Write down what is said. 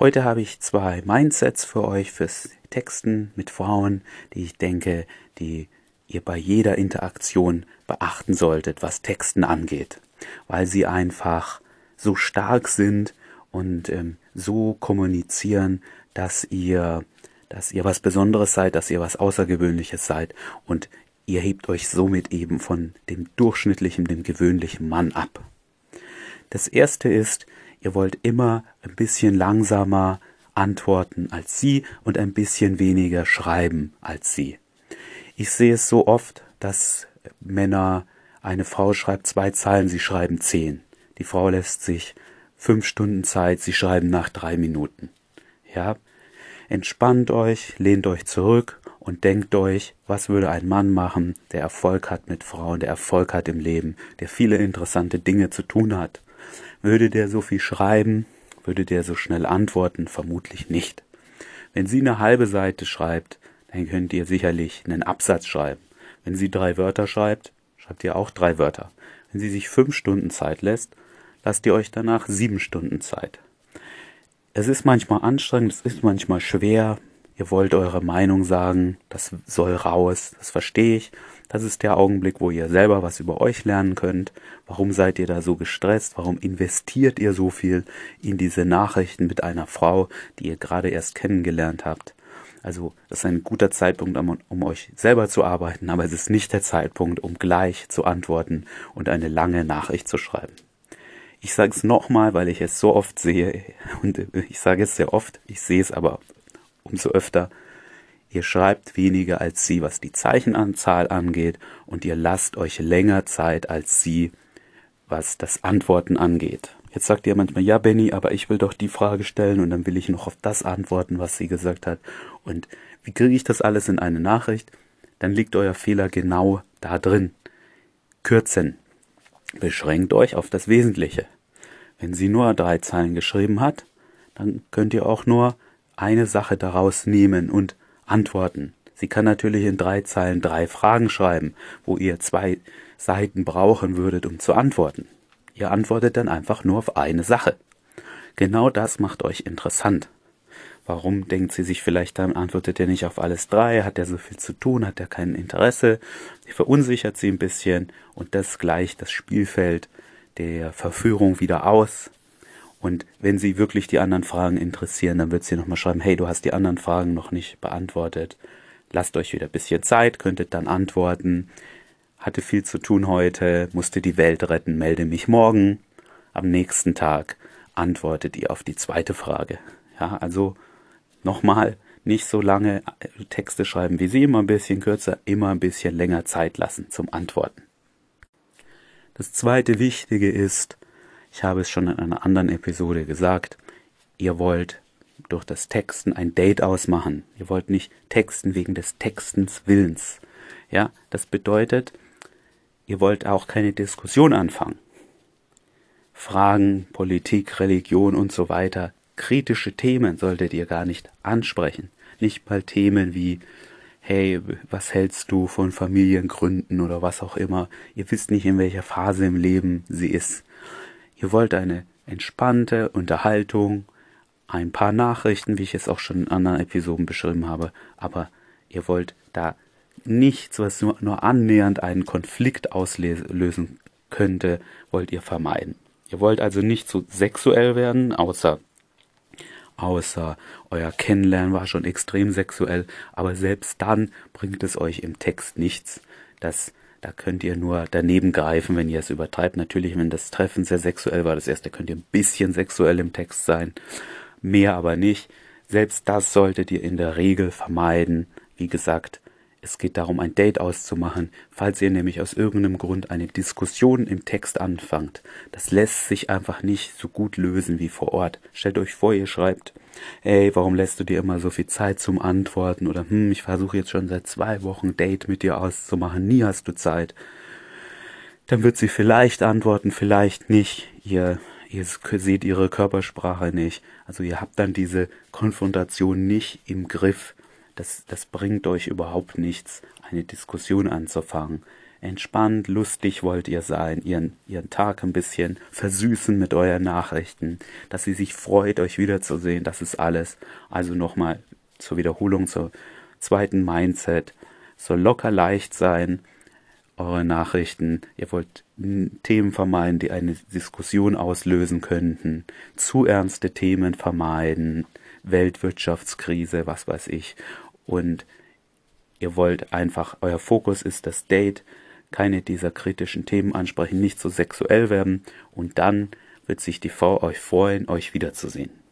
Heute habe ich zwei Mindsets für euch fürs Texten mit Frauen, die ich denke, die ihr bei jeder Interaktion beachten solltet, was Texten angeht, weil sie einfach so stark sind und ähm, so kommunizieren, dass ihr, dass ihr was Besonderes seid, dass ihr was Außergewöhnliches seid und ihr hebt euch somit eben von dem durchschnittlichen, dem gewöhnlichen Mann ab. Das erste ist, ihr wollt immer ein bisschen langsamer antworten als sie und ein bisschen weniger schreiben als sie. Ich sehe es so oft, dass Männer, eine Frau schreibt zwei Zeilen, sie schreiben zehn. Die Frau lässt sich fünf Stunden Zeit, sie schreiben nach drei Minuten. Ja, entspannt euch, lehnt euch zurück und denkt euch, was würde ein Mann machen, der Erfolg hat mit Frauen, der Erfolg hat im Leben, der viele interessante Dinge zu tun hat. Würde der so viel schreiben? Würde der so schnell antworten? Vermutlich nicht. Wenn sie eine halbe Seite schreibt, dann könnt ihr sicherlich einen Absatz schreiben. Wenn sie drei Wörter schreibt, schreibt ihr auch drei Wörter. Wenn sie sich fünf Stunden Zeit lässt, lasst ihr euch danach sieben Stunden Zeit. Es ist manchmal anstrengend, es ist manchmal schwer, ihr wollt eure Meinung sagen, das soll raus, das verstehe ich. Das ist der Augenblick, wo ihr selber was über euch lernen könnt. Warum seid ihr da so gestresst? Warum investiert ihr so viel in diese Nachrichten mit einer Frau, die ihr gerade erst kennengelernt habt? Also, das ist ein guter Zeitpunkt, um, um, euch selber zu arbeiten, aber es ist nicht der Zeitpunkt, um gleich zu antworten und eine lange Nachricht zu schreiben. Ich sage es nochmal, weil ich es so oft sehe, und ich sage es sehr oft, ich sehe es aber umso öfter, Ihr schreibt weniger als sie, was die Zeichenanzahl angeht, und ihr lasst euch länger Zeit als sie, was das Antworten angeht. Jetzt sagt ihr manchmal, ja, Benny, aber ich will doch die Frage stellen und dann will ich noch auf das antworten, was sie gesagt hat. Und wie kriege ich das alles in eine Nachricht? Dann liegt euer Fehler genau da drin. Kürzen. Beschränkt euch auf das Wesentliche. Wenn sie nur drei Zeilen geschrieben hat, dann könnt ihr auch nur eine Sache daraus nehmen und antworten. Sie kann natürlich in drei Zeilen drei Fragen schreiben, wo ihr zwei Seiten brauchen würdet, um zu antworten. Ihr antwortet dann einfach nur auf eine Sache. Genau das macht euch interessant. Warum denkt sie sich vielleicht, dann antwortet er nicht auf alles drei, hat er so viel zu tun, hat er kein Interesse, sie verunsichert sie ein bisschen und das gleicht das Spielfeld der Verführung wieder aus. Und wenn sie wirklich die anderen Fragen interessieren, dann wird sie nochmal schreiben, hey, du hast die anderen Fragen noch nicht beantwortet. Lasst euch wieder ein bisschen Zeit, könntet dann antworten. Hatte viel zu tun heute, musste die Welt retten, melde mich morgen. Am nächsten Tag antwortet ihr auf die zweite Frage. Ja, also nochmal, nicht so lange Texte schreiben wie sie, immer ein bisschen kürzer, immer ein bisschen länger Zeit lassen zum Antworten. Das zweite Wichtige ist, ich habe es schon in einer anderen Episode gesagt, ihr wollt durch das Texten ein Date ausmachen. Ihr wollt nicht texten wegen des Textens Willens. Ja, das bedeutet, ihr wollt auch keine Diskussion anfangen. Fragen, Politik, Religion und so weiter, kritische Themen solltet ihr gar nicht ansprechen. Nicht mal Themen wie, hey, was hältst du von Familiengründen oder was auch immer. Ihr wisst nicht, in welcher Phase im Leben sie ist. Ihr wollt eine entspannte Unterhaltung, ein paar Nachrichten, wie ich es auch schon in anderen Episoden beschrieben habe, aber ihr wollt da nichts, was nur, nur annähernd einen Konflikt auslösen könnte, wollt ihr vermeiden. Ihr wollt also nicht zu so sexuell werden, außer außer euer Kennenlernen war schon extrem sexuell, aber selbst dann bringt es euch im Text nichts, dass da könnt ihr nur daneben greifen, wenn ihr es übertreibt. Natürlich, wenn das Treffen sehr sexuell war, das erste könnt ihr ein bisschen sexuell im Text sein, mehr aber nicht. Selbst das solltet ihr in der Regel vermeiden. Wie gesagt, es geht darum, ein Date auszumachen, falls ihr nämlich aus irgendeinem Grund eine Diskussion im Text anfangt. Das lässt sich einfach nicht so gut lösen wie vor Ort. Stellt euch vor, ihr schreibt, ey, warum lässt du dir immer so viel Zeit zum Antworten? Oder, hm, ich versuche jetzt schon seit zwei Wochen Date mit dir auszumachen, nie hast du Zeit. Dann wird sie vielleicht antworten, vielleicht nicht. Ihr, ihr seht ihre Körpersprache nicht. Also ihr habt dann diese Konfrontation nicht im Griff das, das bringt euch überhaupt nichts, eine Diskussion anzufangen. entspannt, lustig wollt ihr sein, ihren, ihren Tag ein bisschen versüßen mit euren Nachrichten, dass sie sich freut, euch wiederzusehen. Das ist alles. Also nochmal zur Wiederholung, zur zweiten Mindset. Soll locker leicht sein, eure Nachrichten. Ihr wollt Themen vermeiden, die eine Diskussion auslösen könnten. Zu ernste Themen vermeiden. Weltwirtschaftskrise, was weiß ich. Und ihr wollt einfach, euer Fokus ist das Date, keine dieser kritischen Themen ansprechen, nicht so sexuell werden und dann wird sich die Frau euch freuen, euch wiederzusehen.